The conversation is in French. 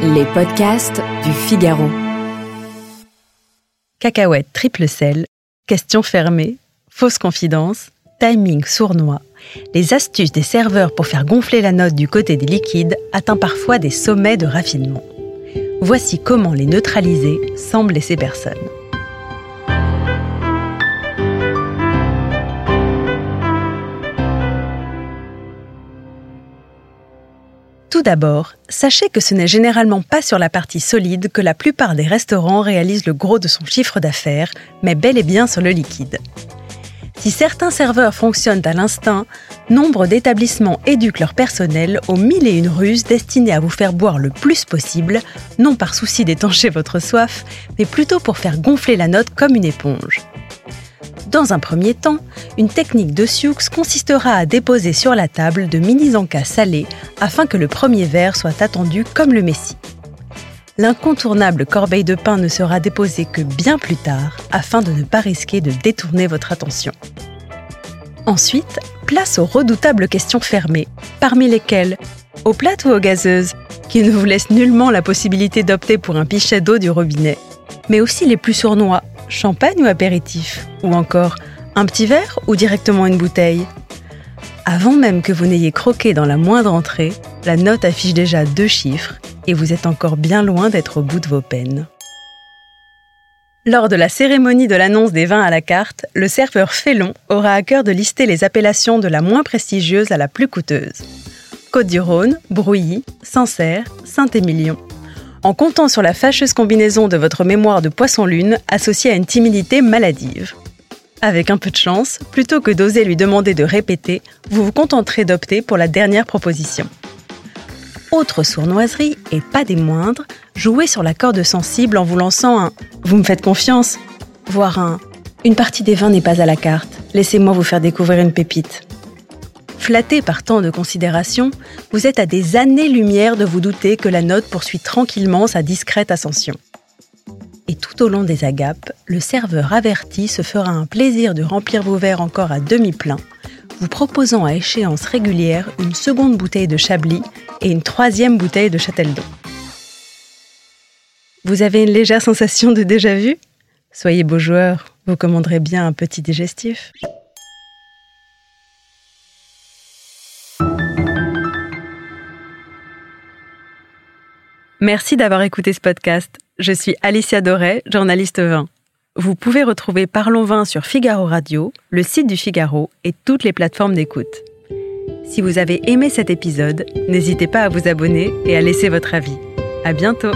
Les podcasts du Figaro. Cacahuète triple sel, questions fermées, fausses confidences, timing sournois, les astuces des serveurs pour faire gonfler la note du côté des liquides atteint parfois des sommets de raffinement. Voici comment les neutraliser sans blesser personne. Tout d'abord, sachez que ce n'est généralement pas sur la partie solide que la plupart des restaurants réalisent le gros de son chiffre d'affaires, mais bel et bien sur le liquide. Si certains serveurs fonctionnent à l'instinct, nombre d'établissements éduquent leur personnel aux mille et une ruses destinées à vous faire boire le plus possible, non par souci d'étancher votre soif, mais plutôt pour faire gonfler la note comme une éponge. Dans un premier temps, une technique de Sioux consistera à déposer sur la table de mini encas salés afin que le premier verre soit attendu comme le messie. L'incontournable corbeille de pain ne sera déposée que bien plus tard afin de ne pas risquer de détourner votre attention. Ensuite, place aux redoutables questions fermées, parmi lesquelles aux plates ou aux gazeuses, qui ne vous laissent nullement la possibilité d'opter pour un pichet d'eau du robinet, mais aussi les plus sournois, champagne ou apéritif Ou encore, un petit verre ou directement une bouteille Avant même que vous n'ayez croqué dans la moindre entrée, la note affiche déjà deux chiffres et vous êtes encore bien loin d'être au bout de vos peines. Lors de la cérémonie de l'annonce des vins à la carte, le serveur Félon aura à cœur de lister les appellations de la moins prestigieuse à la plus coûteuse. Côte-du-Rhône, Brouilly, Sancerre, Saint-Émilion en comptant sur la fâcheuse combinaison de votre mémoire de poisson-lune associée à une timidité maladive. Avec un peu de chance, plutôt que d'oser lui demander de répéter, vous vous contenterez d'opter pour la dernière proposition. Autre sournoiserie, et pas des moindres, jouez sur la corde sensible en vous lançant un Vous me faites confiance voire un Une partie des vins n'est pas à la carte, laissez-moi vous faire découvrir une pépite. Flatté par tant de considération, vous êtes à des années-lumière de vous douter que la note poursuit tranquillement sa discrète ascension. Et tout au long des agapes, le serveur averti se fera un plaisir de remplir vos verres encore à demi-plein, vous proposant à échéance régulière une seconde bouteille de Chablis et une troisième bouteille de Châteldon. Vous avez une légère sensation de déjà-vu? Soyez beau joueur, vous commanderez bien un petit digestif. Merci d'avoir écouté ce podcast. Je suis Alicia Doré, journaliste vin. Vous pouvez retrouver Parlons Vin sur Figaro Radio, le site du Figaro et toutes les plateformes d'écoute. Si vous avez aimé cet épisode, n'hésitez pas à vous abonner et à laisser votre avis. À bientôt!